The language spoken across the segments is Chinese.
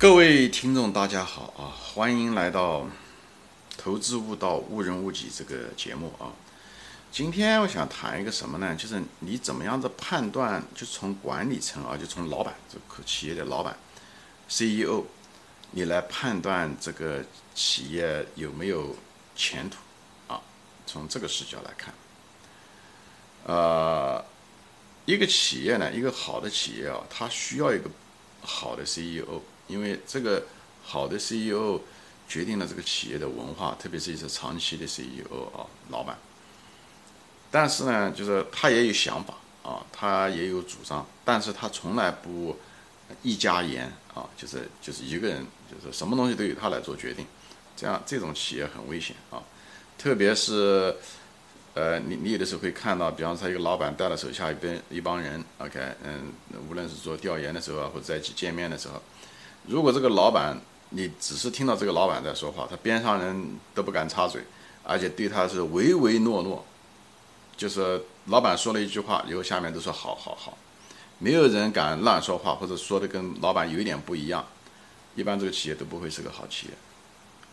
各位听众，大家好啊！欢迎来到《投资悟道，误人误己》这个节目啊。今天我想谈一个什么呢？就是你怎么样子判断，就从管理层啊，就从老板这个企业的老板 CEO，你来判断这个企业有没有前途啊？从这个视角来看，呃，一个企业呢，一个好的企业啊，它需要一个好的 CEO。因为这个好的 CEO 决定了这个企业的文化，特别是一些长期的 CEO 啊，老板。但是呢，就是他也有想法啊，他也有主张，但是他从来不一家言啊，就是就是一个人，就是什么东西都由他来做决定，这样这种企业很危险啊。特别是呃，你你有的时候会看到，比方说一个老板带了手下一边一帮人，OK，嗯，无论是做调研的时候啊，或者在一起见面的时候。如果这个老板，你只是听到这个老板在说话，他边上人都不敢插嘴，而且对他是唯唯诺诺，就是老板说了一句话以后，下面都说好好好，没有人敢乱说话或者说的跟老板有一点不一样，一般这个企业都不会是个好企业。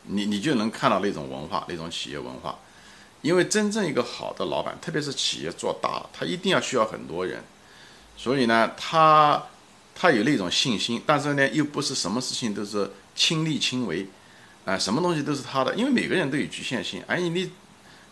你你就能看到那种文化，那种企业文化，因为真正一个好的老板，特别是企业做大了，他一定要需要很多人，所以呢，他。他有那种信心，但是呢，又不是什么事情都是亲力亲为，啊，什么东西都是他的，因为每个人都有局限性。而你，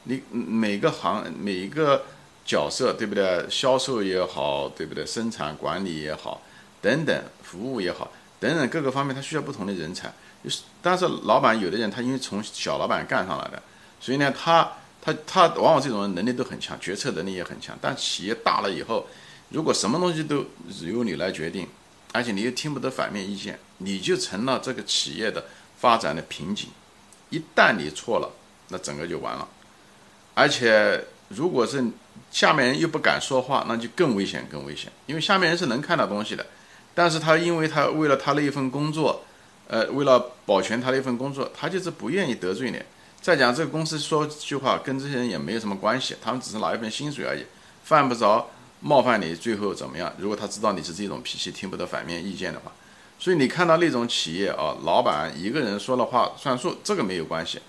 你每个行每一个角色，对不对？销售也好，对不对？生产管理也好，等等，服务也好，等等各个方面，他需要不同的人才。就是，但是老板有的人，他因为从小老板干上来的，所以呢，他他他往往这种人能力都很强，决策能力也很强。但企业大了以后，如果什么东西都由你来决定，而且你又听不得反面意见，你就成了这个企业的发展的瓶颈。一旦你错了，那整个就完了。而且如果是下面人又不敢说话，那就更危险，更危险。因为下面人是能看到东西的，但是他因为他为了他那一份工作，呃，为了保全他那份工作，他就是不愿意得罪你。再讲这个公司说句话，跟这些人也没有什么关系，他们只是拿一份薪水而已，犯不着。冒犯你，最后怎么样？如果他知道你是这种脾气，听不得反面意见的话，所以你看到那种企业啊，老板一个人说了话算数，这个没有关系，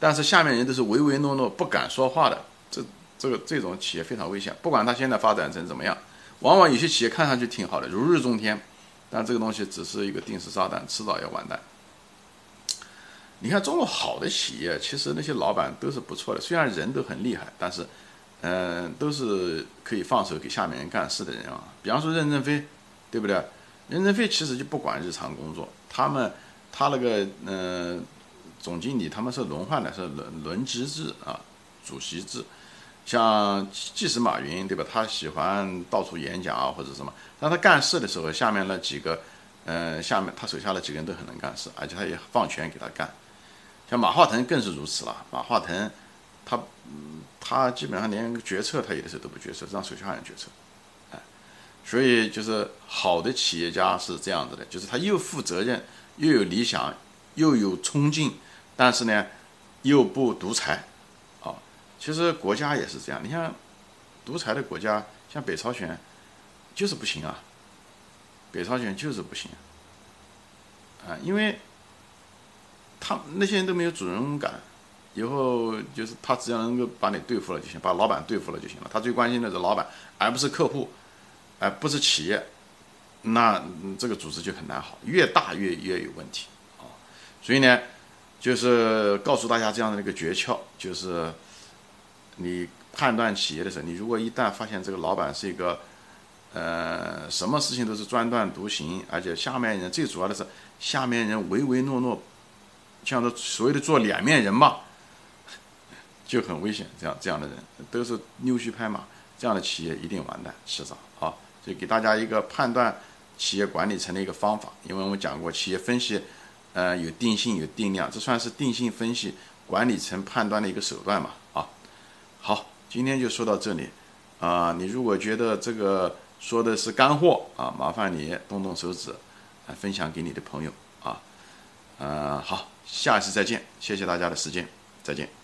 但是下面人都是唯唯诺诺，不敢说话的，这这个这种企业非常危险。不管他现在发展成怎么样，往往有些企业看上去挺好的，如日中天，但这个东西只是一个定时炸弹，迟早要完蛋。你看中国好的企业，其实那些老板都是不错的，虽然人都很厉害，但是。嗯，都是可以放手给下面人干事的人啊。比方说任正非，对不对？任正非其实就不管日常工作，他们他那个嗯总经理他们是轮换的，是轮轮值制啊，主席制。像即使马云对吧？他喜欢到处演讲啊或者什么，但他干事的时候，下面那几个嗯下面他手下的几个人都很能干事，而且他也放权给他干。像马化腾更是如此了，马化腾。他，嗯，他基本上连决策他有的时候都不决策，让手下人决策，哎，所以就是好的企业家是这样子的，就是他又负责任，又有理想，又有冲劲，但是呢，又不独裁，啊，其实国家也是这样，你像独裁的国家，像北朝鲜，就是不行啊，北朝鲜就是不行，啊，因为他那些人都没有主人感。以后就是他只要能够把你对付了就行，把老板对付了就行了。他最关心的是老板，而不是客户，而不是企业。那这个组织就很难好，越大越越有问题啊。所以呢，就是告诉大家这样的一个诀窍，就是你判断企业的时候，你如果一旦发现这个老板是一个，呃，什么事情都是专断独行，而且下面人最主要的是下面人唯唯诺诺，像说所谓的做两面人嘛。就很危险，这样这样的人都是溜须拍马，这样的企业一定完蛋，迟早啊！就给大家一个判断企业管理层的一个方法，因为我们讲过企业分析，呃，有定性有定量，这算是定性分析管理层判断的一个手段嘛啊！好，今天就说到这里啊！你如果觉得这个说的是干货啊，麻烦你动动手指，来分享给你的朋友啊！呃，好，下一次再见，谢谢大家的时间，再见。